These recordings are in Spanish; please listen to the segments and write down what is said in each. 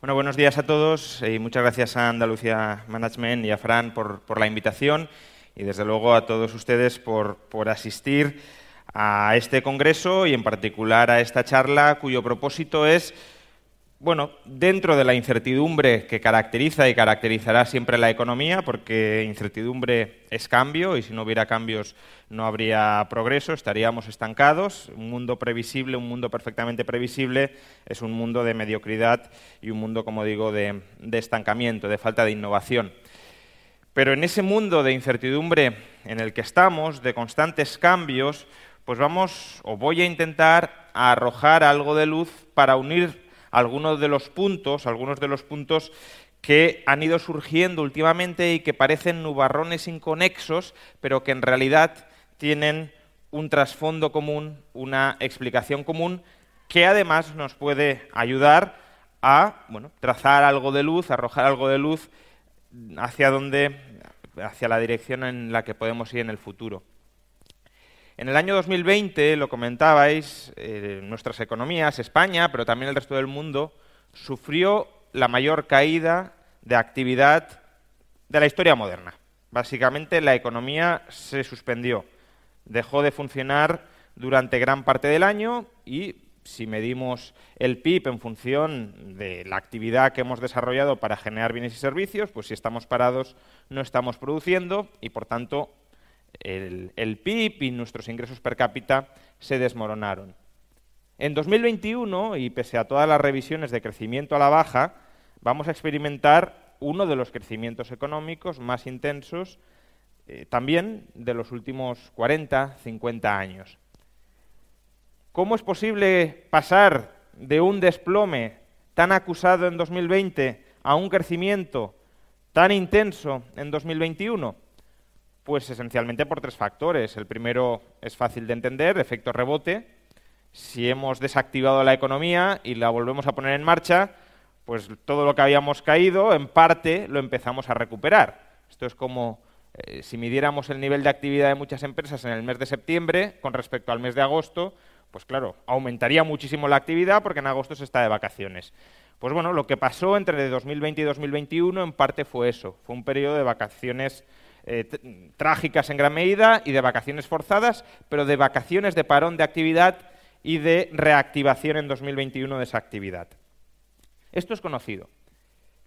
Bueno, buenos días a todos y muchas gracias a Andalucía Management y a Fran por, la invitación y desde luego a todos ustedes por, por, asistir a este congreso y en particular a esta charla cuyo propósito es, bueno, dentro de la incertidumbre que caracteriza y caracterizará siempre la economía, porque incertidumbre es cambio y si no hubiera cambios no habría progreso, estaríamos estancados. Un mundo previsible, un mundo perfectamente previsible, es un mundo de mediocridad y un mundo, como digo, de, estancamiento, de falta de innovación. Pero en ese mundo de incertidumbre en el que estamos, de constantes cambios, pues vamos, o voy a intentar arrojar algo de luz para unir algunos de los puntos, algunos de los puntos que han ido surgiendo últimamente y que parecen nubarrones inconexos, pero que en realidad tienen un trasfondo común, una explicación común, que además nos puede ayudar a trazar algo de luz, arrojar algo de luz hacia donde, hacia la dirección en la que podemos ir en el futuro. En el año 2020, lo comentabais, eh, nuestras economías, España, pero también el resto del mundo, sufrió la mayor caída de actividad de la historia moderna. Básicamente, la economía se suspendió, dejó de funcionar durante gran parte del año y si medimos el PIB en función de la actividad que hemos desarrollado para generar bienes y servicios, pues si estamos parados no estamos produciendo y por tanto el, PIB y nuestros ingresos per cápita se desmoronaron. En 2021, y pese a todas las revisiones de crecimiento a la baja, vamos a experimentar uno de los crecimientos económicos más intensos eh, también de los últimos 40, 50 años. ¿Cómo es posible pasar de un desplome tan acusado en 2020 a un crecimiento tan intenso en 2021? Pues esencialmente por tres factores. El primero es fácil de entender, efecto rebote. Si hemos desactivado la economía y la volvemos a poner en marcha, pues todo lo que habíamos caído, en parte, lo empezamos a recuperar. Esto es como eh, si midiéramos el nivel de actividad de muchas empresas en el mes de septiembre con respecto al mes de agosto, pues claro, aumentaría muchísimo la actividad porque en agosto se está de vacaciones. Pues bueno, lo que pasó entre 2020 y 2021 en parte fue eso, fue un periodo de vacaciones eh, trágicas en gran medida y de vacaciones forzadas, pero de vacaciones de parón de actividad y de reactivación en 2021 de esa actividad. Esto es conocido.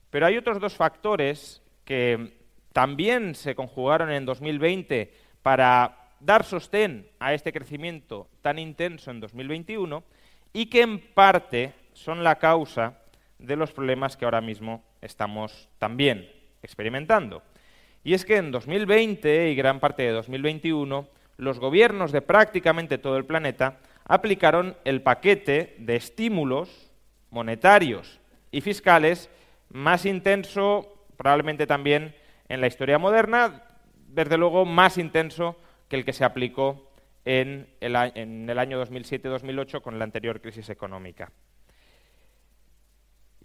Pero hay otros dos factores que también se conjugaron en 2020 para dar sostén a este crecimiento tan intenso en 2021 y que en parte son la causa de los problemas que ahora mismo estamos también experimentando. Y es que en 2020 y gran parte de 2021 los gobiernos de prácticamente todo el planeta aplicaron el paquete de estímulos monetarios y fiscales más intenso probablemente también en la historia moderna, desde luego más intenso que el que se aplicó en el, año 2007-2008 con la anterior crisis económica.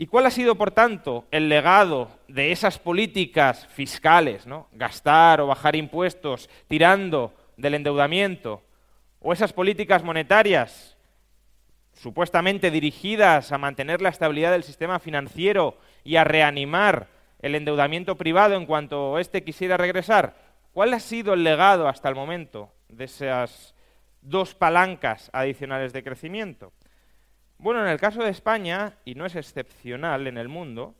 ¿Y cuál ha sido, por tanto, el legado de esas políticas fiscales, gastar o bajar impuestos tirando del endeudamiento, o esas políticas monetarias supuestamente dirigidas a mantener la estabilidad del sistema financiero y a reanimar el endeudamiento privado en cuanto éste quisiera regresar? ¿Cuál ha sido el legado hasta el momento de esas dos palancas adicionales de crecimiento? Bueno, en el caso de España, y no es excepcional en el mundo,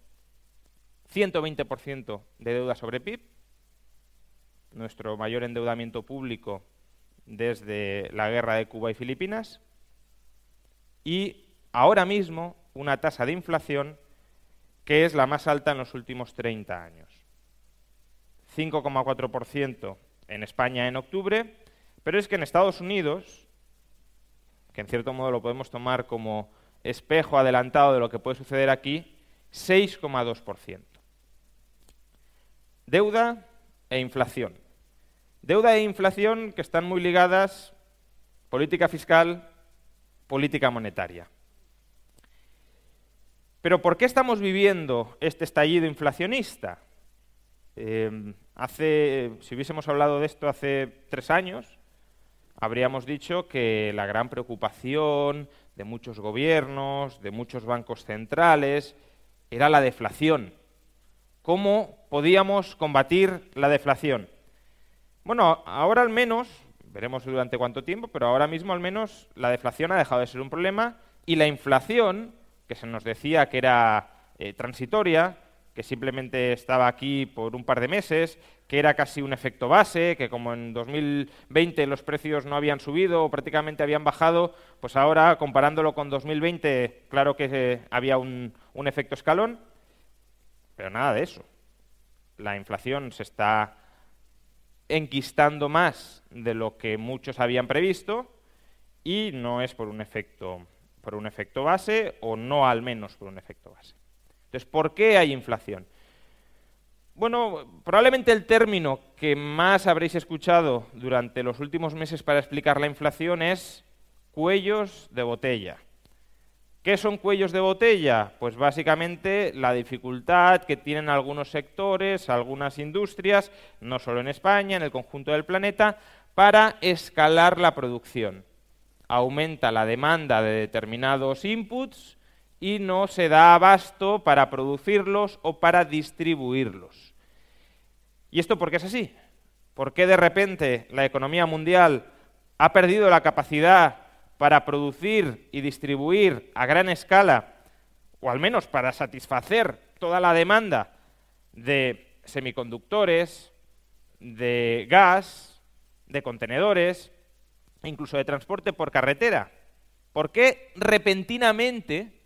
120% de deuda sobre PIB, nuestro mayor endeudamiento público desde la guerra de Cuba y Filipinas, y ahora mismo una tasa de inflación que es la más alta en los últimos 30 años. 5,4% en España en octubre, pero es que en Estados Unidos que en cierto modo lo podemos tomar como espejo adelantado de lo que puede suceder aquí, 6,2%. Deuda e inflación. Deuda e inflación que están muy ligadas, política fiscal, política monetaria. Pero ¿por qué estamos viviendo este estallido inflacionista? Eh, hace, si hubiésemos hablado de esto hace tres años, habríamos dicho que la gran preocupación de muchos gobiernos, de muchos bancos centrales, era la deflación. ¿Cómo podíamos combatir la deflación? Bueno, ahora al menos, veremos durante cuánto tiempo, pero ahora mismo al menos la deflación ha dejado de ser un problema y la inflación, que se nos decía que era eh, transitoria, que simplemente estaba aquí por un par de meses, que era casi un efecto base, que como en 2020 los precios no habían subido o prácticamente habían bajado, pues ahora comparándolo con 2020, claro que eh, había un, un efecto escalón, pero nada de eso. La inflación se está enquistando más de lo que muchos habían previsto y no es por un efecto por un efecto base o no al menos por un efecto base. Entonces, ¿por qué hay inflación? Bueno, probablemente el término que más habréis escuchado durante los últimos meses para explicar la inflación es cuellos de botella. ¿Qué son cuellos de botella? Pues básicamente la dificultad que tienen algunos sectores, algunas industrias, no solo en España, en el conjunto del planeta, para escalar la producción. Aumenta la demanda de determinados inputs y no se da abasto para producirlos o para distribuirlos. ¿Y esto por qué es así? ¿Por qué de repente la economía mundial ha perdido la capacidad para producir y distribuir a gran escala, o al menos para satisfacer toda la demanda de semiconductores, de gas, de contenedores, incluso de transporte por carretera? ¿Por qué repentinamente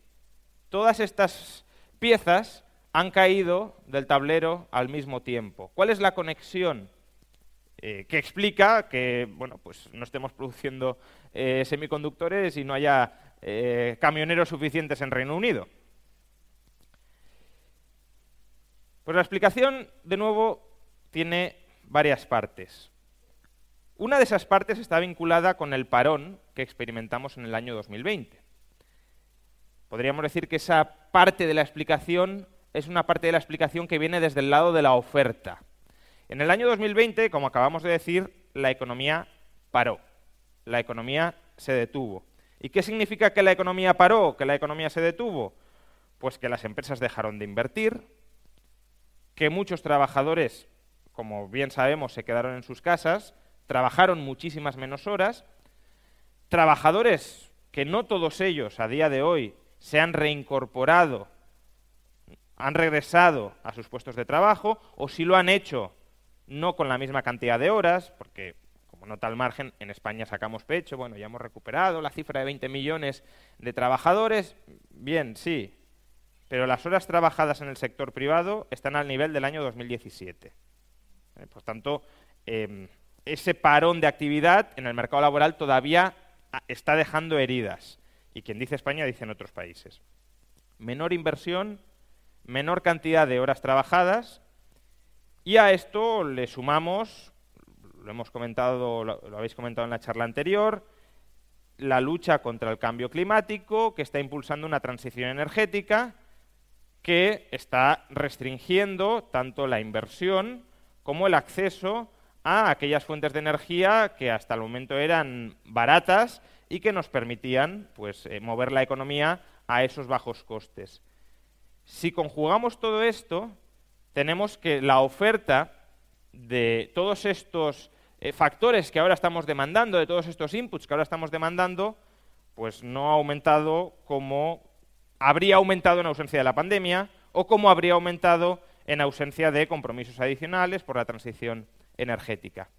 todas estas piezas han caído del tablero al mismo tiempo. ¿Cuál es la conexión eh, que explica que bueno, pues no estemos produciendo eh, semiconductores y no haya eh, camioneros suficientes en Reino Unido? Pues la explicación, de nuevo, tiene varias partes. Una de esas partes está vinculada con el parón que experimentamos en el año 2020. Podríamos decir que esa parte de la explicación es una parte de la explicación que viene desde el lado de la oferta. En el año 2020, como acabamos de decir, la economía paró, la economía se detuvo. ¿Y qué significa que la economía paró, que la economía se detuvo? Pues que las empresas dejaron de invertir, que muchos trabajadores, como bien sabemos, se quedaron en sus casas, trabajaron muchísimas menos horas, trabajadores que no todos ellos a día de hoy se han reincorporado, han regresado a sus puestos de trabajo, o si lo han hecho no con la misma cantidad de horas, porque como nota al margen, en España sacamos pecho, bueno, ya hemos recuperado la cifra de 20 millones de trabajadores, bien, sí, pero las horas trabajadas en el sector privado están al nivel del año 2017. Eh, por tanto, em, ese parón de actividad en el mercado laboral todavía ah, está dejando heridas. Y quien dice España dice en otros países. Menor inversión, menor cantidad de horas trabajadas y a esto le sumamos, lo hemos comentado, lo, habéis comentado en la charla anterior, la lucha contra el cambio climático que está impulsando una transición energética que está restringiendo tanto la inversión como el acceso a aquellas fuentes de energía que hasta el momento eran baratas y que nos permitían pues, eh, mover la economía a esos bajos costes. Si conjugamos todo esto, tenemos que la oferta de todos estos eh, factores que ahora estamos demandando, de todos estos inputs que ahora estamos demandando, pues no ha aumentado como habría aumentado en ausencia de la pandemia o como habría aumentado en ausencia de compromisos adicionales por la transición energética.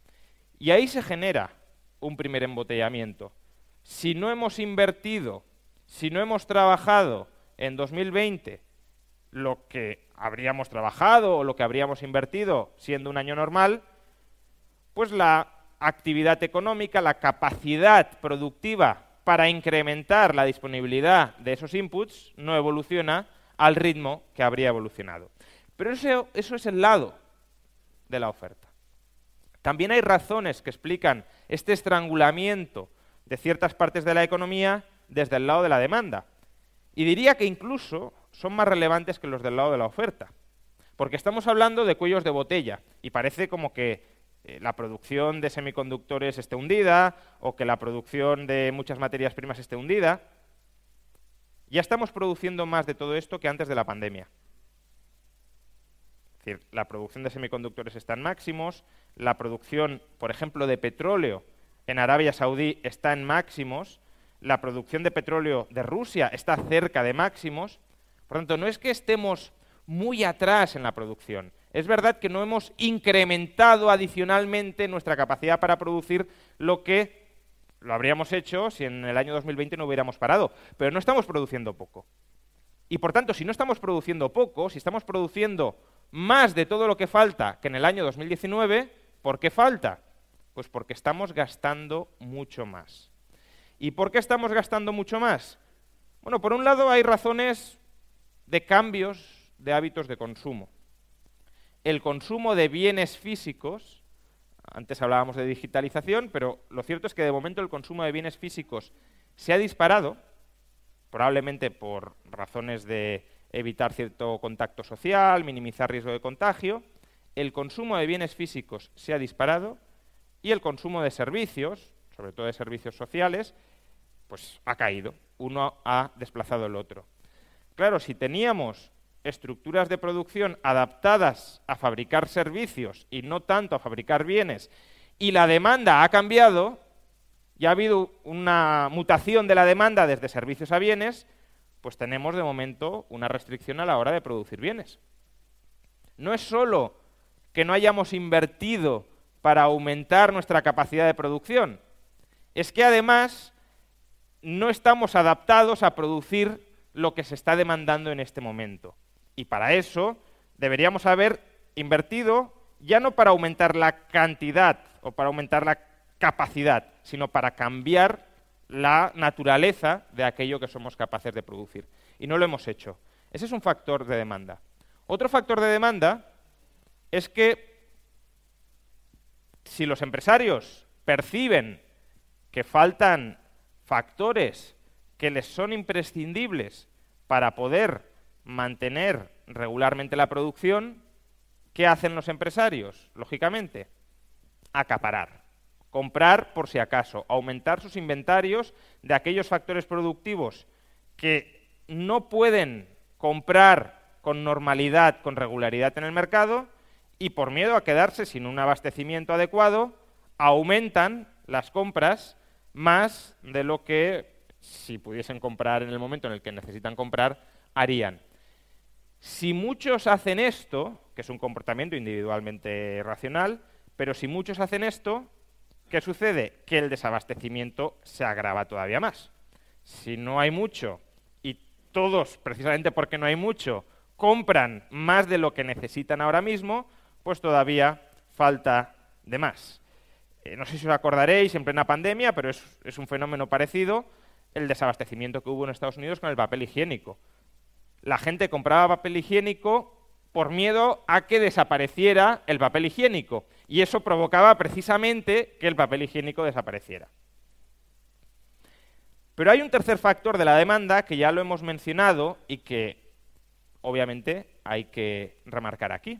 Y ahí se genera un primer embotellamiento. Si no hemos invertido, si no hemos trabajado en 2020 lo que habríamos trabajado o lo que habríamos invertido siendo un año normal, pues la actividad económica, la capacidad productiva para incrementar la disponibilidad de esos inputs no evoluciona al ritmo que habría evolucionado. Pero eso, eso es el lado de la oferta. También hay razones que explican este estrangulamiento de ciertas partes de la economía desde el lado de la demanda. Y diría que incluso son más relevantes que los del lado de la oferta. Porque estamos hablando de cuellos de botella y parece como que eh, la producción de semiconductores esté hundida o que la producción de muchas materias primas esté hundida. Ya estamos produciendo más de todo esto que antes de la pandemia. Es decir, la producción de semiconductores está en máximos, la producción, por ejemplo, de petróleo en Arabia Saudí está en máximos, la producción de petróleo de Rusia está cerca de máximos. Por tanto, no es que estemos muy atrás en la producción. Es verdad que no hemos incrementado adicionalmente nuestra capacidad para producir lo que lo habríamos hecho si en el año 2020 no hubiéramos parado, pero no estamos produciendo poco. Y por tanto, si no estamos produciendo poco, si estamos produciendo más de todo lo que falta que en el año 2019, ¿por qué falta? Pues porque estamos gastando mucho más. ¿Y por qué estamos gastando mucho más? Bueno, por un lado hay razones de cambios de hábitos de consumo. El consumo de bienes físicos, antes hablábamos de digitalización, pero lo cierto es que de momento el consumo de bienes físicos se ha disparado, probablemente por razones de evitar cierto contacto social, minimizar riesgo de contagio, el consumo de bienes físicos se ha disparado y el consumo de servicios, sobre todo de servicios sociales, pues ha caído. Uno ha desplazado el otro. Claro, si teníamos estructuras de producción adaptadas a fabricar servicios y no tanto a fabricar bienes, y la demanda ha cambiado, y ha habido una mutación de la demanda desde servicios a bienes, pues tenemos de momento una restricción a la hora de producir bienes. No es solo que no hayamos invertido para aumentar nuestra capacidad de producción, es que además no estamos adaptados a producir lo que se está demandando en este momento. Y para eso deberíamos haber invertido ya no para aumentar la cantidad o para aumentar la capacidad, sino para cambiar la naturaleza de aquello que somos capaces de producir. Y no lo hemos hecho. Ese es un factor de demanda. Otro factor de demanda es que si los empresarios perciben que faltan factores que les son imprescindibles para poder mantener regularmente la producción, ¿qué hacen los empresarios? Lógicamente, acaparar comprar por si acaso, aumentar sus inventarios de aquellos factores productivos que no pueden comprar con normalidad, con regularidad en el mercado, y por miedo a quedarse sin un abastecimiento adecuado, aumentan las compras más de lo que, si pudiesen comprar en el momento en el que necesitan comprar, harían. Si muchos hacen esto, que es un comportamiento individualmente racional, pero si muchos hacen esto, ¿Qué sucede? Que el desabastecimiento se agrava todavía más. Si no hay mucho y todos, precisamente porque no hay mucho, compran más de lo que necesitan ahora mismo, pues todavía falta de más. Eh, no sé si os acordaréis en plena pandemia, pero es, es un fenómeno parecido, el desabastecimiento que hubo en Estados Unidos con el papel higiénico. La gente compraba papel higiénico por miedo a que desapareciera el papel higiénico. Y eso provocaba precisamente que el papel higiénico desapareciera. Pero hay un tercer factor de la demanda que ya lo hemos mencionado y que obviamente hay que remarcar aquí.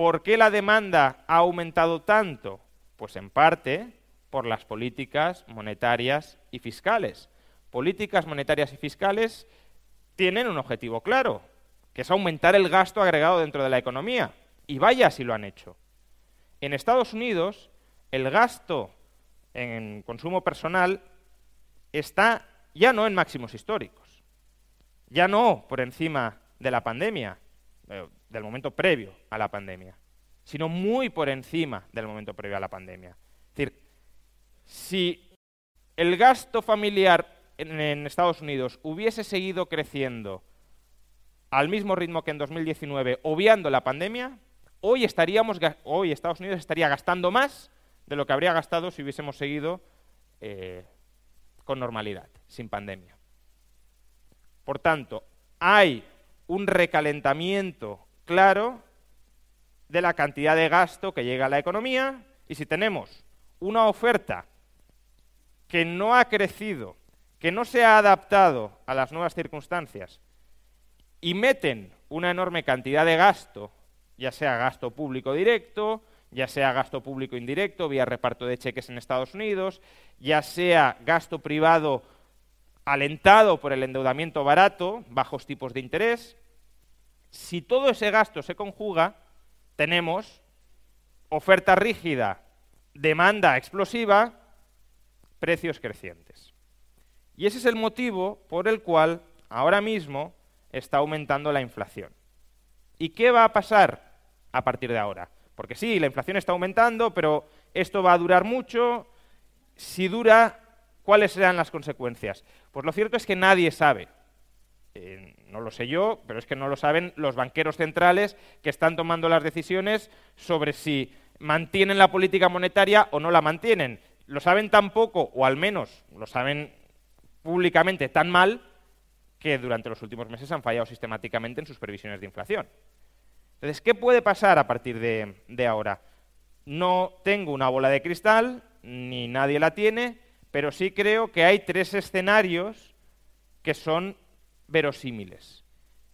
¿Por qué la demanda ha aumentado tanto? Pues en parte por las políticas monetarias y fiscales. Políticas monetarias y fiscales tienen un objetivo claro, que es aumentar el gasto agregado dentro de la economía. Y vaya si lo han hecho. En Estados Unidos, el gasto en consumo personal está ya no en máximos históricos, ya no por encima de la pandemia, del momento previo a la pandemia, sino muy por encima del momento previo a la pandemia. Es decir, si el gasto familiar en, Estados Unidos hubiese seguido creciendo al mismo ritmo que en 2019, obviando la pandemia, hoy, estaríamos, hoy Estados Unidos estaría gastando más de lo que habría gastado si hubiésemos seguido eh, con normalidad, sin pandemia. Por tanto, hay un recalentamiento claro de la cantidad de gasto que llega a la economía. Y si tenemos una oferta que no ha crecido, que no se ha adaptado a las nuevas circunstancias y meten una enorme cantidad de gasto, ya sea gasto público directo, ya sea gasto público indirecto vía reparto de cheques en Estados Unidos, ya sea gasto privado alentado por el endeudamiento barato, bajos tipos de interés, si todo ese gasto se conjuga, tenemos oferta rígida, demanda explosiva precios crecientes. Y ese es el motivo por el cual ahora mismo está aumentando la inflación. ¿Y qué va a pasar a partir de ahora? Porque sí, la inflación está aumentando, pero esto va a durar mucho. Si dura, ¿cuáles serán las consecuencias? Pues lo cierto es que nadie sabe. No lo sé yo, pero es que no lo saben los banqueros centrales que están tomando las decisiones sobre si mantienen la política monetaria o no la mantienen lo saben tan poco, o al menos lo saben públicamente tan mal, que durante los últimos meses han fallado sistemáticamente en sus previsiones de inflación. Entonces, ¿qué puede pasar a partir de, de ahora? No tengo una bola de cristal, ni nadie la tiene, pero sí creo que hay tres escenarios que son verosímiles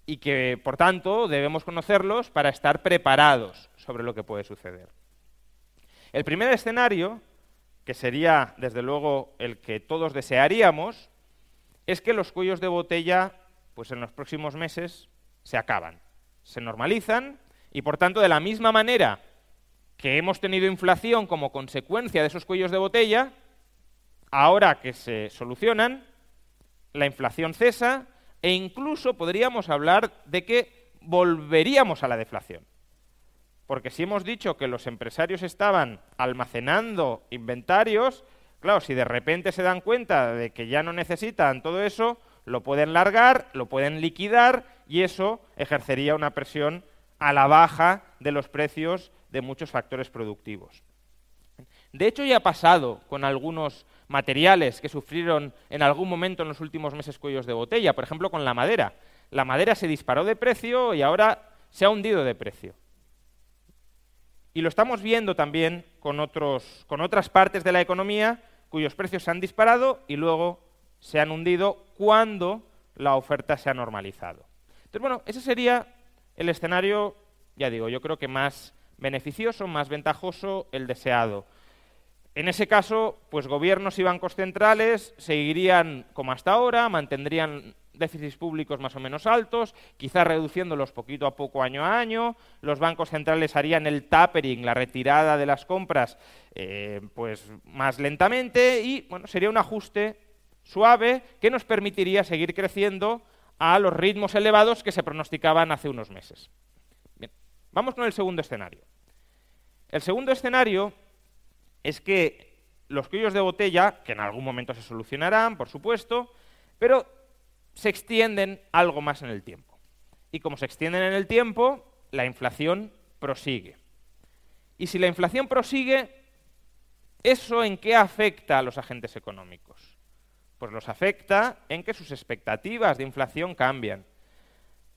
y que, por tanto, debemos conocerlos para estar preparados sobre lo que puede suceder. El primer escenario que sería desde luego el que todos desearíamos, es que los cuellos de botella, pues en los próximos meses, se acaban, se normalizan y por tanto de la misma manera que hemos tenido inflación como consecuencia de esos cuellos de botella, ahora que se solucionan, la inflación cesa e incluso podríamos hablar de que volveríamos a la deflación. Porque si hemos dicho que los empresarios estaban almacenando inventarios, claro, si de repente se dan cuenta de que ya no necesitan todo eso, lo pueden largar, lo pueden liquidar y eso ejercería una presión a la baja de los precios de muchos factores productivos. De hecho, ya ha pasado con algunos materiales que sufrieron en algún momento en los últimos meses cuellos de botella, por ejemplo, con la madera. La madera se disparó de precio y ahora se ha hundido de precio. Y lo estamos viendo también con, otras partes de la economía cuyos precios se han disparado y luego se han hundido cuando la oferta se ha normalizado. Entonces, bueno, ese sería el escenario, ya digo, yo creo que más beneficioso, más ventajoso, el deseado. En ese caso, pues gobiernos y bancos centrales seguirían como hasta ahora, mantendrían déficits públicos más o menos altos, quizás reduciéndolos poquito a poco año a año, los bancos centrales harían el tapering, la retirada de las compras, eh, pues más lentamente y bueno, sería un ajuste suave que nos permitiría seguir creciendo a los ritmos elevados que se pronosticaban hace unos meses. Bien, vamos con el segundo escenario. El segundo escenario es que los cuellos de botella, que en algún momento se solucionarán, por supuesto, pero se extienden algo más en el tiempo. Y como se extienden en el tiempo, la inflación prosigue. Y si la inflación prosigue, ¿eso en qué afecta a los agentes económicos? Pues los afecta en que sus expectativas de inflación cambian.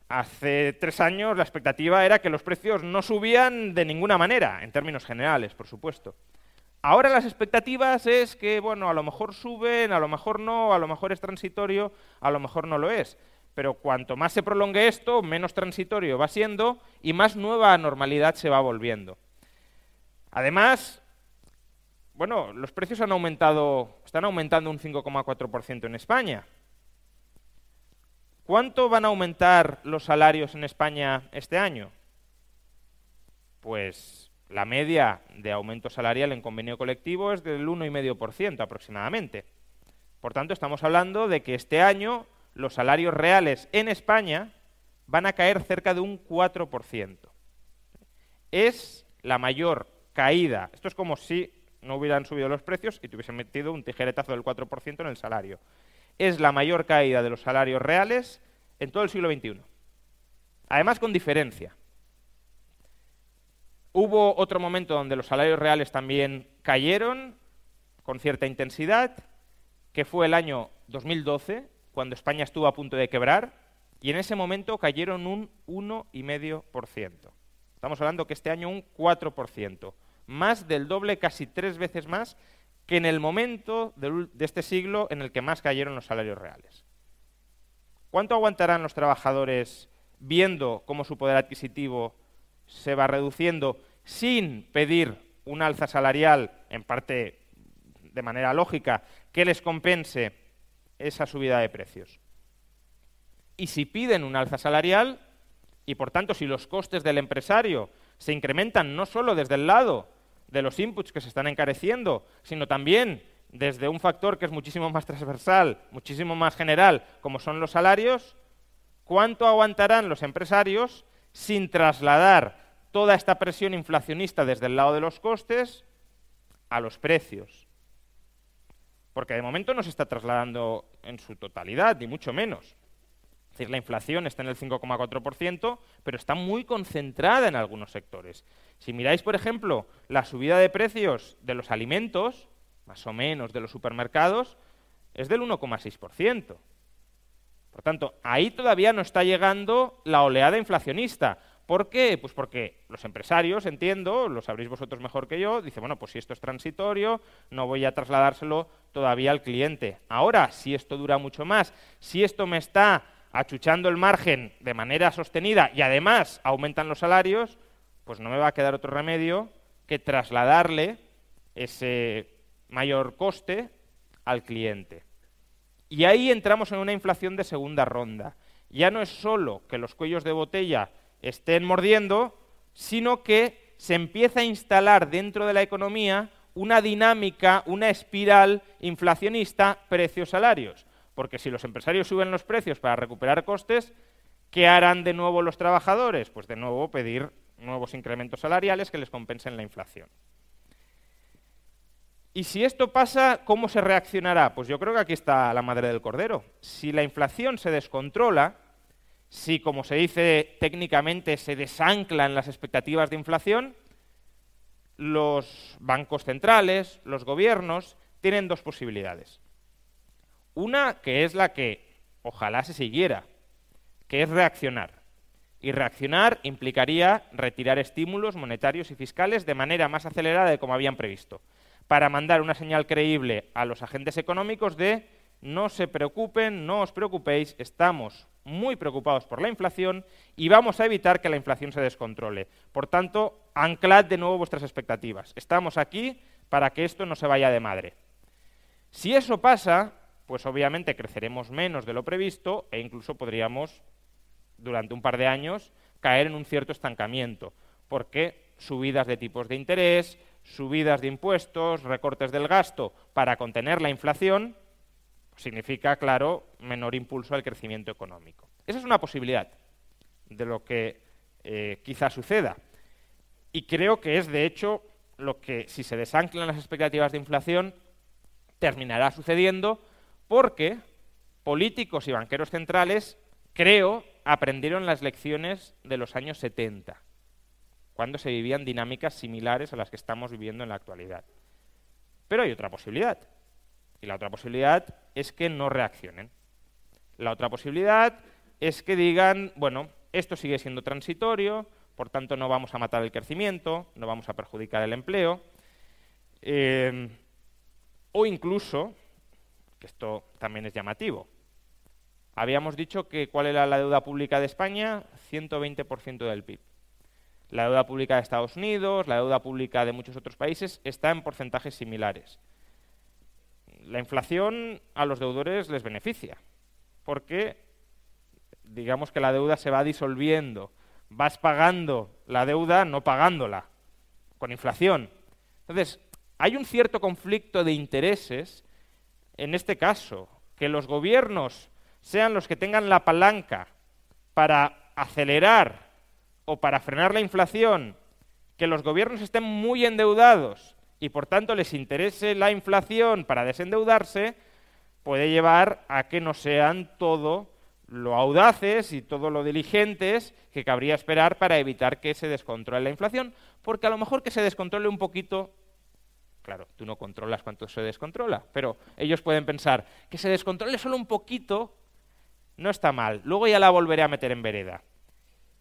Hace tres años la expectativa era que los precios no subían de ninguna manera, en términos generales, por supuesto. Ahora las expectativas es que, bueno, a lo mejor suben, a lo mejor no, a lo mejor es transitorio, a lo mejor no lo es. pero cuanto más se prolongue esto, menos transitorio va siendo y más nueva normalidad se va volviendo. Además, bueno, los precios han aumentado, están aumentando un 5,4% en España. ¿Cuánto van a aumentar los salarios en España este año? Pues la media de aumento salarial en convenio colectivo es del 1,5% aproximadamente. Por tanto, estamos hablando de que este año los salarios reales en España van a caer cerca de un 4%. Es la mayor caída. Esto es como si no hubieran subido los precios y tuviesen metido un tijeretazo del 4% en el salario. Es la mayor caída de los salarios reales en todo el siglo XXI. Además, con diferencia. Hubo otro momento donde los salarios reales también cayeron con cierta intensidad, que fue el año 2012, cuando España estuvo a punto de quebrar, y en ese momento cayeron un 1,5%. Estamos hablando que este año un 4%, más del doble, casi tres veces más que en el momento de este siglo en el que más cayeron los salarios reales. ¿Cuánto aguantarán los trabajadores viendo cómo su poder adquisitivo se va reduciendo sin pedir un alza salarial, en parte de manera lógica, que les compense esa subida de precios. Y si piden un alza salarial, y por tanto si los costes del empresario se incrementan no solo desde el lado de los inputs que se están encareciendo, sino también desde un factor que es muchísimo más transversal, muchísimo más general, como son los salarios, ¿cuánto aguantarán los empresarios sin trasladar toda esta presión inflacionista desde el lado de los costes a los precios? porque de momento no se está trasladando en su totalidad, ni mucho menos. Es decir, la inflación está en el 5,4%, pero está muy concentrada en algunos sectores. Si miráis, por ejemplo, la subida de precios de los alimentos, más o menos de los supermercados, es del 1,6%. Por tanto, ahí todavía no está llegando la oleada inflacionista. ¿Por qué? Pues porque los empresarios, entiendo, lo sabréis vosotros mejor que yo, dicen, bueno, pues si esto es transitorio, no voy a trasladárselo todavía al cliente. Ahora, si esto dura mucho más, si esto me está achuchando el margen de manera sostenida y además aumentan los salarios, pues no me va a quedar otro remedio que trasladarle ese mayor coste al cliente. Y ahí entramos en una inflación de segunda ronda. Ya no es solo que los cuellos de botella estén mordiendo, sino que se empieza a instalar dentro de la economía una dinámica, una espiral inflacionista precios-salarios. Porque si los empresarios suben los precios para recuperar costes, ¿qué harán de nuevo los trabajadores? Pues de nuevo pedir nuevos incrementos salariales que les compensen la inflación. Y si esto pasa, ¿cómo se reaccionará? Pues yo creo que aquí está la madre del cordero. Si la inflación se descontrola, si, como se dice técnicamente, se desanclan las expectativas de inflación, los bancos centrales, los gobiernos, tienen dos posibilidades. Una que es la que ojalá se siguiera, que es reaccionar. Y reaccionar implicaría retirar estímulos monetarios y fiscales de manera más acelerada de como habían previsto, para mandar una señal creíble a los agentes económicos de no se preocupen, no os preocupéis, estamos muy preocupados por la inflación y vamos a evitar que la inflación se descontrole. Por tanto, anclad de nuevo vuestras expectativas. Estamos aquí para que esto no se vaya de madre. Si eso pasa, pues obviamente creceremos menos de lo previsto e incluso podríamos, durante un par de años, caer en un cierto estancamiento, porque subidas de tipos de interés, subidas de impuestos, recortes del gasto para contener la inflación, significa, claro, menor impulso al crecimiento económico. Esa es una posibilidad de lo que eh, quizá suceda. Y creo que es, de hecho, lo que, si se desanclan las expectativas de inflación, terminará sucediendo porque políticos y banqueros centrales, creo, aprendieron las lecciones de los años 70, cuando se vivían dinámicas similares a las que estamos viviendo en la actualidad. Pero hay otra posibilidad, y la otra posibilidad es que no reaccionen. La otra posibilidad es que digan, bueno, esto sigue siendo transitorio, por tanto no vamos a matar el crecimiento, no vamos a perjudicar el empleo, eh, o incluso, que esto también es llamativo, Habíamos dicho que cuál era la deuda pública de España, 120% del PIB. La deuda pública de Estados Unidos, la deuda pública de muchos otros países está en porcentajes similares. La inflación a los deudores les beneficia, porque digamos que la deuda se va disolviendo, vas pagando la deuda no pagándola, con inflación. Entonces, hay un cierto conflicto de intereses en este caso, que los gobiernos sean los que tengan la palanca para acelerar o para frenar la inflación, que los gobiernos estén muy endeudados y por tanto les interese la inflación para desendeudarse, puede llevar a que no sean todo lo audaces y todo lo diligentes que cabría esperar para evitar que se descontrole la inflación, porque a lo mejor que se descontrole un poquito, claro, tú no controlas cuánto se descontrola, pero ellos pueden pensar que se descontrole solo un poquito no está mal, luego ya la volveré a meter en vereda.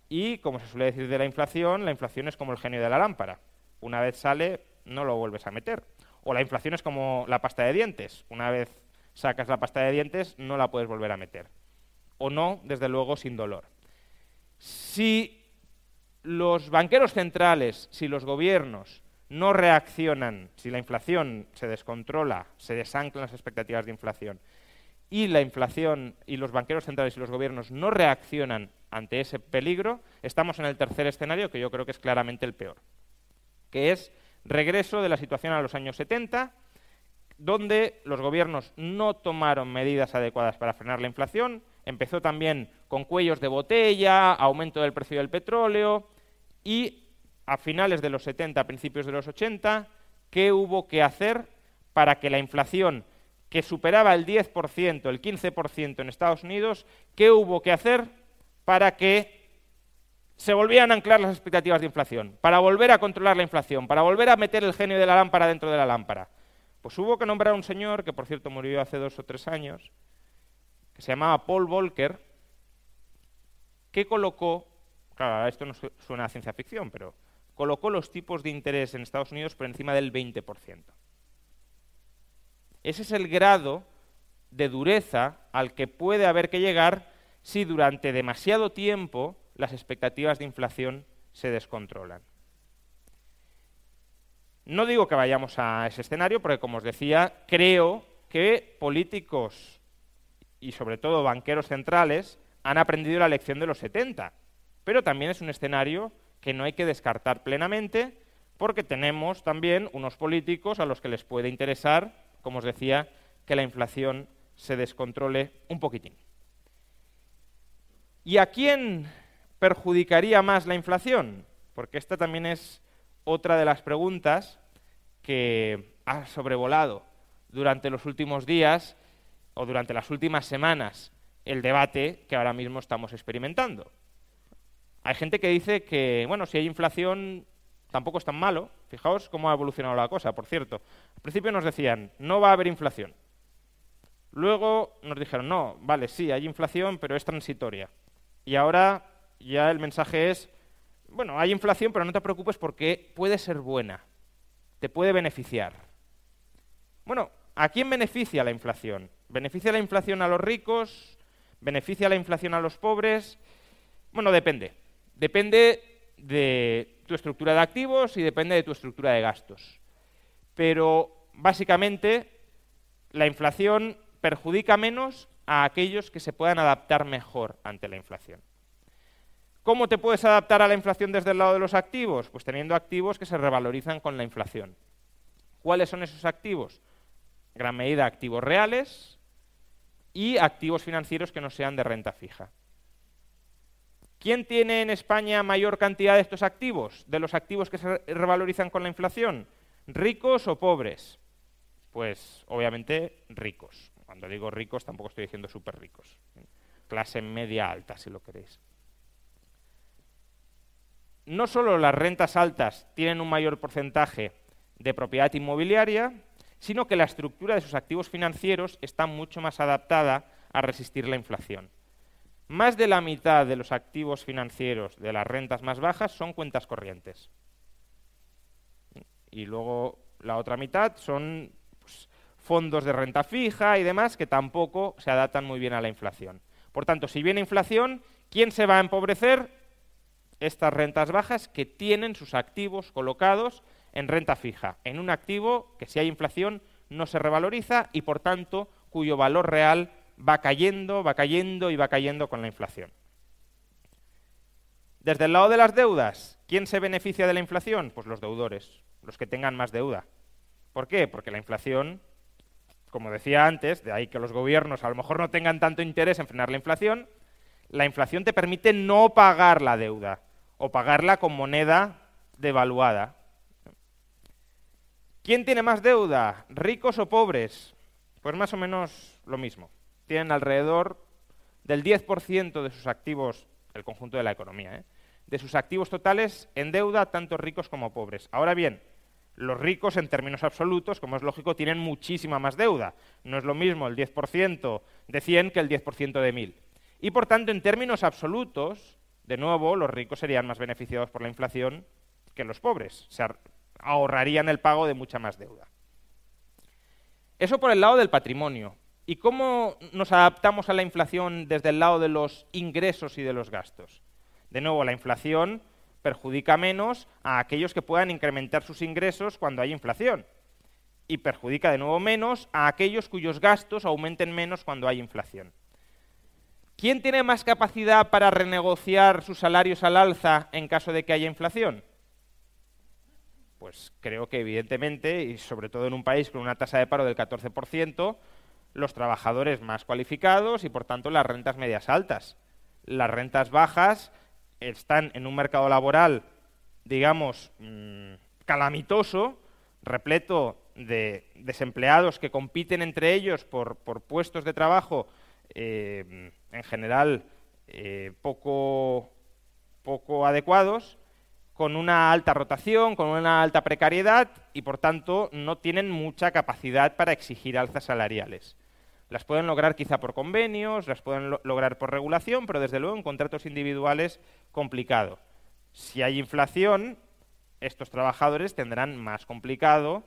Y como se suele decir de la inflación, la inflación es como el genio de la lámpara. Una vez sale, no lo vuelves a meter. O la inflación es como la pasta de dientes. Una vez sacas la pasta de dientes, no la puedes volver a meter o no, desde luego, sin dolor. Si los banqueros centrales, si los gobiernos no reaccionan, si la inflación se descontrola, se desanclan las expectativas de inflación, y la inflación y los banqueros centrales y los gobiernos no reaccionan ante ese peligro, estamos en el tercer escenario que yo creo que es claramente el peor, que es regreso de la situación a los años 70, donde los gobiernos no tomaron medidas adecuadas para frenar la inflación, Empezó también con cuellos de botella, aumento del precio del petróleo y a finales de los 70, principios de los 80, ¿qué hubo que hacer para que la inflación que superaba el 10%, el 15% en Estados Unidos, ¿qué hubo que hacer para que se volvieran a anclar las expectativas de inflación, para volver a controlar la inflación, para volver a meter el genio de la lámpara dentro de la lámpara? Pues hubo que nombrar a un señor, que por cierto murió hace dos o tres años, que se llamaba Paul Volcker, que colocó, claro, esto no suena a ciencia ficción, pero colocó los tipos de interés en Estados Unidos por encima del 20%. Ese es el grado de dureza al que puede haber que llegar si durante demasiado tiempo las expectativas de inflación se descontrolan. No digo que vayamos a ese escenario, porque como os decía, creo que políticos y sobre todo banqueros centrales han aprendido la lección de los 70. Pero también es un escenario que no hay que descartar plenamente porque tenemos también unos políticos a los que les puede interesar, como os decía, que la inflación se descontrole un poquitín. ¿Y a quién perjudicaría más la inflación? Porque esta también es otra de las preguntas que ha sobrevolado durante los últimos días o durante las últimas semanas el debate que ahora mismo estamos experimentando. Hay gente que dice que, bueno, si hay inflación tampoco es tan malo. Fijaos cómo ha evolucionado la cosa, por cierto. Al principio nos decían, no va a haber inflación. Luego nos dijeron, no, vale, sí, hay inflación, pero es transitoria. Y ahora ya el mensaje es, bueno, hay inflación, pero no te preocupes porque puede ser buena, te puede beneficiar. Bueno, ¿a quién beneficia la inflación? ¿Beneficia la inflación a los ricos? ¿Beneficia la inflación a los pobres? Bueno, depende. Depende de tu estructura de activos y depende de tu estructura de gastos. Pero básicamente la inflación perjudica menos a aquellos que se puedan adaptar mejor ante la inflación. ¿Cómo te puedes adaptar a la inflación desde el lado de los activos? Pues teniendo activos que se revalorizan con la inflación. ¿Cuáles son esos activos? gran medida activos reales, y activos financieros que no sean de renta fija. ¿Quién tiene en España mayor cantidad de estos activos, de los activos que se revalorizan con la inflación? ¿Ricos o pobres? Pues obviamente ricos. Cuando digo ricos tampoco estoy diciendo súper ricos. Clase media alta, si lo queréis. No solo las rentas altas tienen un mayor porcentaje de propiedad inmobiliaria, sino que la estructura de sus activos financieros está mucho más adaptada a resistir la inflación. Más de la mitad de los activos financieros de las rentas más bajas son cuentas corrientes. Y luego la otra mitad son pues, fondos de renta fija y demás que tampoco se adaptan muy bien a la inflación. Por tanto, si viene inflación, ¿quién se va a empobrecer? Estas rentas bajas que tienen sus activos colocados en renta fija, en un activo que si hay inflación no se revaloriza y por tanto cuyo valor real va cayendo, va cayendo y va cayendo con la inflación. Desde el lado de las deudas, ¿quién se beneficia de la inflación? Pues los deudores, los que tengan más deuda. ¿Por qué? Porque la inflación, como decía antes, de ahí que los gobiernos a lo mejor no tengan tanto interés en frenar la inflación, la inflación te permite no pagar la deuda o pagarla con moneda devaluada. ¿Quién tiene más deuda? ¿Ricos o pobres? Pues más o menos lo mismo. Tienen alrededor del 10% de sus activos, el conjunto de la economía, ¿eh? de sus activos totales en deuda, tanto ricos como pobres. Ahora bien, los ricos en términos absolutos, como es lógico, tienen muchísima más deuda. No es lo mismo el 10% de 100 que el 10% de 1000. Y por tanto, en términos absolutos, de nuevo, los ricos serían más beneficiados por la inflación que los pobres. Se ahorrarían el pago de mucha más deuda. Eso por el lado del patrimonio. ¿Y cómo nos adaptamos a la inflación desde el lado de los ingresos y de los gastos? De nuevo, la inflación perjudica menos a aquellos que puedan incrementar sus ingresos cuando hay inflación. Y perjudica de nuevo menos a aquellos cuyos gastos aumenten menos cuando hay inflación. ¿Quién tiene más capacidad para renegociar sus salarios al alza en caso de que haya inflación? Pues creo que evidentemente, y sobre todo en un país con una tasa de paro del 14%, los trabajadores más cualificados y por tanto las rentas medias altas. Las rentas bajas están en un mercado laboral, digamos, mm, calamitoso, repleto de desempleados que compiten entre ellos por, puestos de trabajo eh, en general eh, poco, poco adecuados, con una alta rotación, con una alta precariedad y por tanto no tienen mucha capacidad para exigir alzas salariales. Las pueden lograr quizá por convenios, las pueden lograr por regulación, pero desde luego en contratos individuales complicado. Si hay inflación, estos trabajadores tendrán más complicado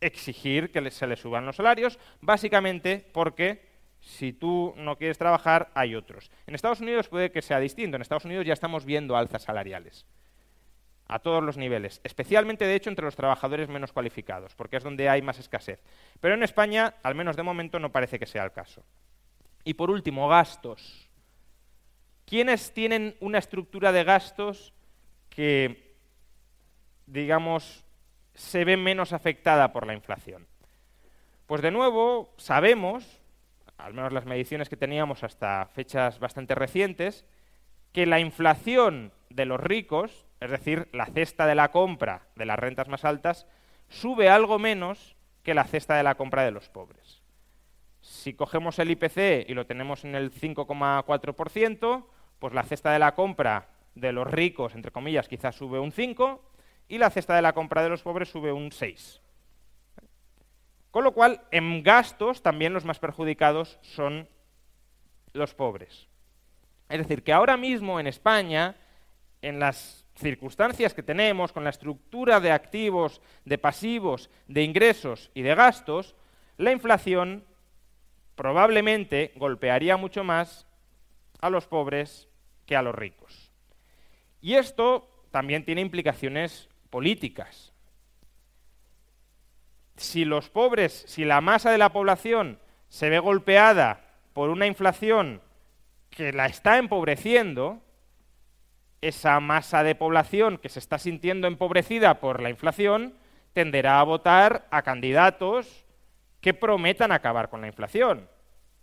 exigir que se les suban los salarios, básicamente porque si tú no quieres trabajar, hay otros. En Estados Unidos puede que sea distinto. En Estados Unidos ya estamos viendo alzas salariales a todos los niveles, especialmente de hecho entre los trabajadores menos cualificados, porque es donde hay más escasez. Pero en España, al menos de momento, no parece que sea el caso. Y por último, gastos. ¿Quiénes tienen una estructura de gastos que, digamos, se ve menos afectada por la inflación? Pues de nuevo, sabemos, al menos las mediciones que teníamos hasta fechas bastante recientes, que la inflación de los ricos, es decir, la cesta de la compra de las rentas más altas, sube algo menos que la cesta de la compra de los pobres. Si cogemos el IPC y lo tenemos en el 5,4%, pues la cesta de la compra de los ricos, entre comillas, quizás sube un 5 y la cesta de la compra de los pobres sube un 6. Con lo cual, en gastos también los más perjudicados son los pobres. Es decir, que ahora mismo en España, en las circunstancias que tenemos, con la estructura de activos, de pasivos, de ingresos y de gastos, la inflación probablemente golpearía mucho más a los pobres que a los ricos. Y esto también tiene implicaciones políticas. Si los pobres, si la masa de la población se ve golpeada por una inflación que la está empobreciendo, esa masa de población que se está sintiendo empobrecida por la inflación tenderá a votar a candidatos que prometan acabar con la inflación.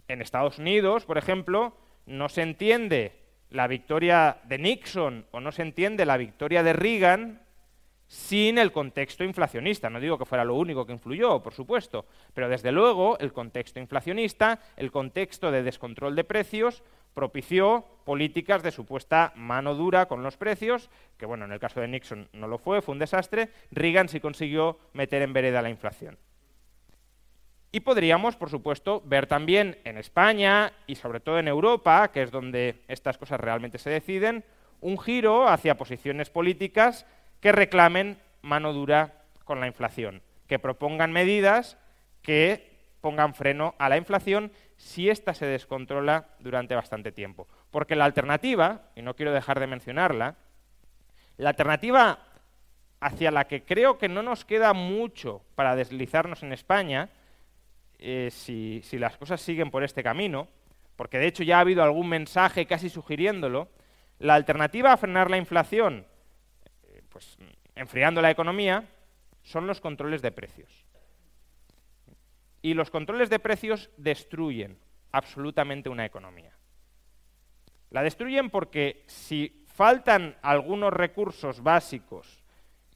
En Estados Unidos, por ejemplo, no se entiende la victoria de Nixon o no se entiende la victoria de Reagan sin el contexto inflacionista. No digo que fuera lo único que influyó, por supuesto, pero desde luego el contexto inflacionista, el contexto de descontrol de precios, propició políticas de supuesta mano dura con los precios, que bueno, en el caso de Nixon no lo fue, fue un desastre, Reagan sí consiguió meter en vereda la inflación. Y podríamos, por supuesto, ver también en España y sobre todo en Europa, que es donde estas cosas realmente se deciden, un giro hacia posiciones políticas que reclamen mano dura con la inflación, que propongan medidas que pongan freno a la inflación si ésta se descontrola durante bastante tiempo. Porque la alternativa, y no quiero dejar de mencionarla, la alternativa hacia la que creo que no nos queda mucho para deslizarnos en España, eh, si, las cosas siguen por este camino, porque de hecho ya ha habido algún mensaje casi sugiriéndolo, la alternativa a frenar la inflación, pues enfriando la economía, son los controles de precios. Y los controles de precios destruyen absolutamente una economía. La destruyen porque si faltan algunos recursos básicos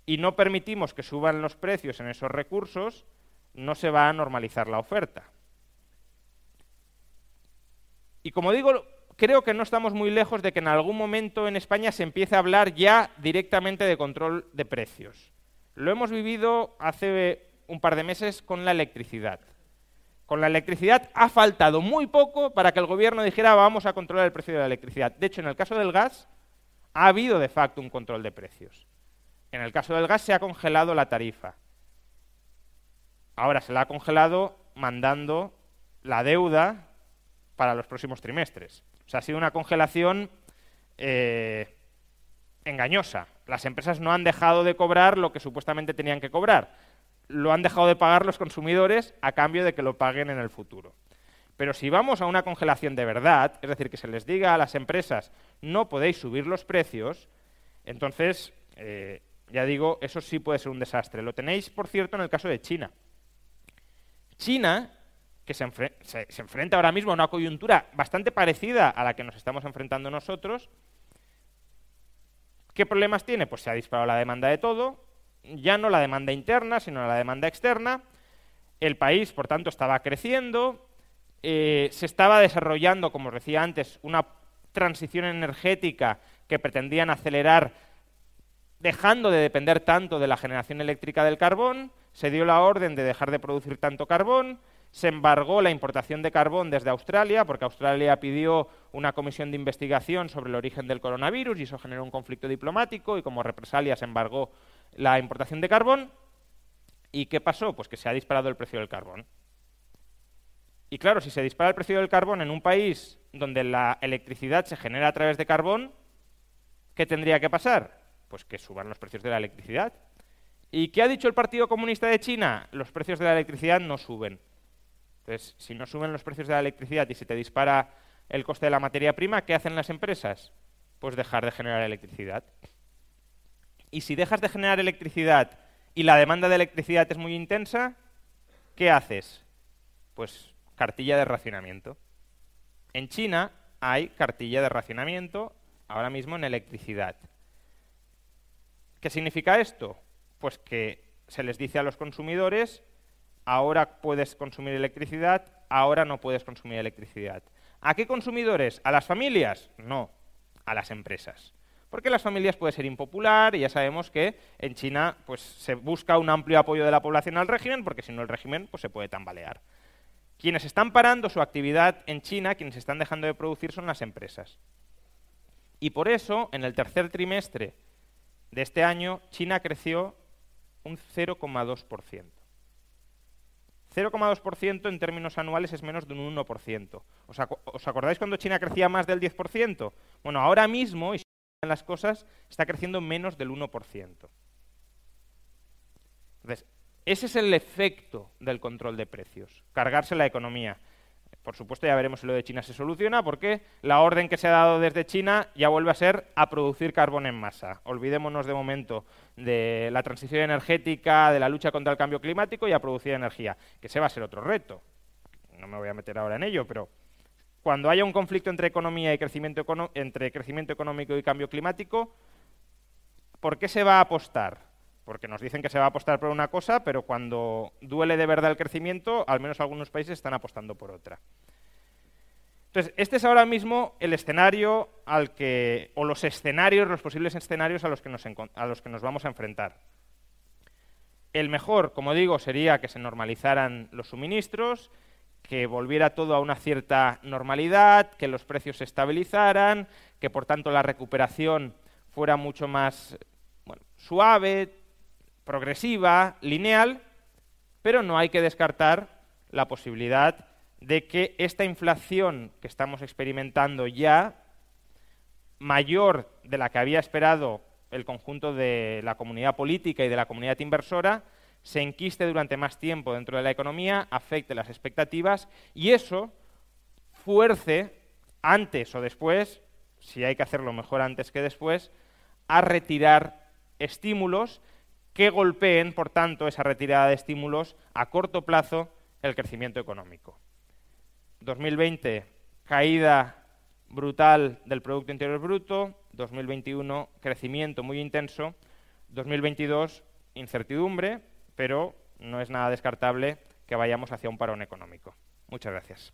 y no permitimos que suban los precios en esos recursos, no se va a normalizar la oferta. Y como digo, creo que no estamos muy lejos de que en algún momento en España se empiece a hablar ya directamente de control de precios. Lo hemos vivido hace un par de meses con la electricidad. Con la electricidad ha faltado muy poco para que el gobierno dijera vamos a controlar el precio de la electricidad. De hecho, en el caso del gas ha habido de facto un control de precios. En el caso del gas se ha congelado la tarifa. Ahora se la ha congelado mandando la deuda para los próximos trimestres. O sea, ha sido una congelación eh, engañosa. Las empresas no han dejado de cobrar lo que supuestamente tenían que cobrar. Lo han dejado de pagar los consumidores a cambio de que lo paguen en el futuro. Pero si vamos a una congelación de verdad, es decir, que se les diga a las empresas no podéis subir los precios, entonces, eh, ya digo, eso sí puede ser un desastre. Lo tenéis, por cierto, en el caso de China. China, que se, enfrenta ahora mismo a una coyuntura bastante parecida a la que nos estamos enfrentando nosotros, ¿qué problemas tiene? Pues se ha disparado la demanda de todo, ya no la demanda interna, sino la demanda externa. El país, por tanto, estaba creciendo, eh, se estaba desarrollando, como os decía antes, una transición energética que pretendían acelerar dejando de depender tanto de la generación eléctrica del carbón, se dio la orden de dejar de producir tanto carbón, se embargó la importación de carbón desde Australia, porque Australia pidió una comisión de investigación sobre el origen del coronavirus y eso generó un conflicto diplomático y como represalia se embargó la importación de carbón. ¿Y qué pasó? Pues que se ha disparado el precio del carbón. Y claro, si se dispara el precio del carbón en un país donde la electricidad se genera a través de carbón, ¿qué tendría que pasar? Pues que suban los precios de la electricidad. ¿Y qué ha dicho el Partido Comunista de China? Los precios de la electricidad no suben. Entonces, si no suben los precios de la electricidad y se te dispara el coste de la materia prima, ¿qué hacen las empresas? Pues dejar de generar electricidad. Y si dejas de generar electricidad y la demanda de electricidad es muy intensa, ¿qué haces? Pues cartilla de racionamiento. En China hay cartilla de racionamiento ahora mismo en electricidad. ¿Qué significa esto? Pues que se les dice a los consumidores, ahora puedes consumir electricidad, ahora no puedes consumir electricidad. ¿A qué consumidores? ¿A las familias? No, a las empresas. Porque las familias puede ser impopular y ya sabemos que en China pues, se busca un amplio apoyo de la población al régimen, porque si no el régimen pues, se puede tambalear. Quienes están parando su actividad en China, quienes están dejando de producir son las empresas. Y por eso, en el tercer trimestre de este año, China creció un 0,2%. 0,2% en términos anuales es menos de un 1%. ¿Os, ¿Os, acordáis cuando China crecía más del 10%? Bueno, ahora mismo, y si las cosas, está creciendo menos del 1%. Entonces, ese es el efecto del control de precios, cargarse la economía. Por supuesto, ya veremos si lo de China se soluciona, porque la orden que se ha dado desde China ya vuelve a ser a producir carbón en masa. Olvidémonos de momento de la transición energética, de la lucha contra el cambio climático y a producir energía, que ese va a ser otro reto. No me voy a meter ahora en ello, pero cuando haya un conflicto entre economía y crecimiento, entre crecimiento económico y cambio climático, ¿por qué se va a apostar? Porque nos dicen que se va a apostar por una cosa, pero cuando duele de verdad el crecimiento, al menos algunos países están apostando por otra. Entonces, este es ahora mismo el escenario al que, o los escenarios, los posibles escenarios a los que nos, a los que nos vamos a enfrentar. El mejor, como digo, sería que se normalizaran los suministros, que volviera todo a una cierta normalidad, que los precios se estabilizaran, que por tanto la recuperación fuera mucho más suave, progresiva, lineal, pero no hay que descartar la posibilidad de que esta inflación que estamos experimentando ya, mayor de la que había esperado el conjunto de la comunidad política y de la comunidad inversora, se enquiste durante más tiempo dentro de la economía, afecte las expectativas y eso fuerce antes o después, si hay que hacerlo mejor antes que después, a retirar estímulos que golpeen, por tanto, esa retirada de estímulos a corto plazo el crecimiento económico. 2020, caída brutal del Producto Interior Bruto, 2021, crecimiento muy intenso, 2022, incertidumbre, pero no es nada descartable que vayamos hacia un parón económico. Muchas gracias.